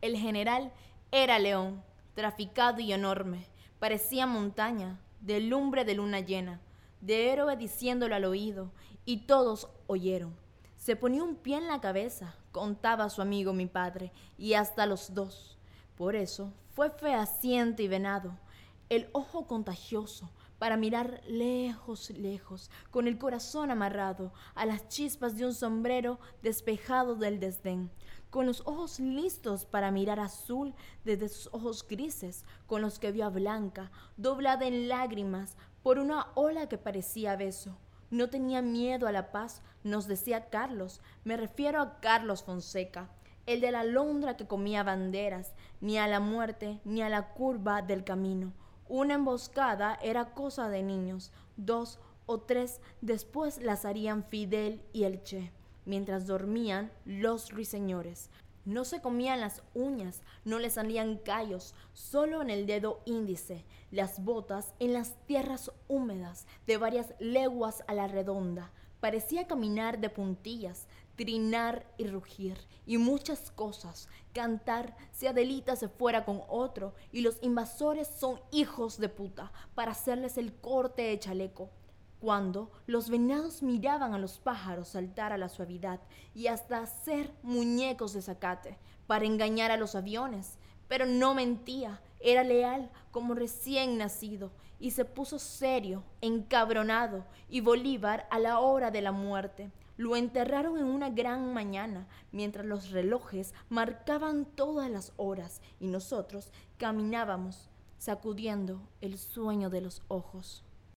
El general era león, traficado y enorme. Parecía montaña, de lumbre de luna llena, de héroe diciéndolo al oído, y todos oyeron. Se ponía un pie en la cabeza, contaba su amigo mi padre, y hasta los dos. Por eso fue fehaciente y venado, el ojo contagioso, para mirar lejos, lejos, con el corazón amarrado a las chispas de un sombrero despejado del desdén, con los ojos listos para mirar azul desde sus ojos grises, con los que vio a Blanca, doblada en lágrimas por una ola que parecía beso no tenía miedo a la paz, nos decía Carlos. Me refiero a Carlos Fonseca, el de la londra que comía banderas, ni a la muerte, ni a la curva del camino. Una emboscada era cosa de niños, dos o tres después las harían Fidel y el Che, mientras dormían los ruiseñores. No se comían las uñas, no le salían callos, solo en el dedo índice, las botas en las tierras húmedas de varias leguas a la redonda. Parecía caminar de puntillas, trinar y rugir, y muchas cosas, cantar si Adelita se fuera con otro, y los invasores son hijos de puta, para hacerles el corte de chaleco, cuando los venados miraban a los pájaros saltar a la suavidad y hasta hacer muñecos de zacate para engañar a los aviones. Pero no mentía, era leal como recién nacido y se puso serio, encabronado, y Bolívar a la hora de la muerte. Lo enterraron en una gran mañana, mientras los relojes marcaban todas las horas y nosotros caminábamos, sacudiendo el sueño de los ojos.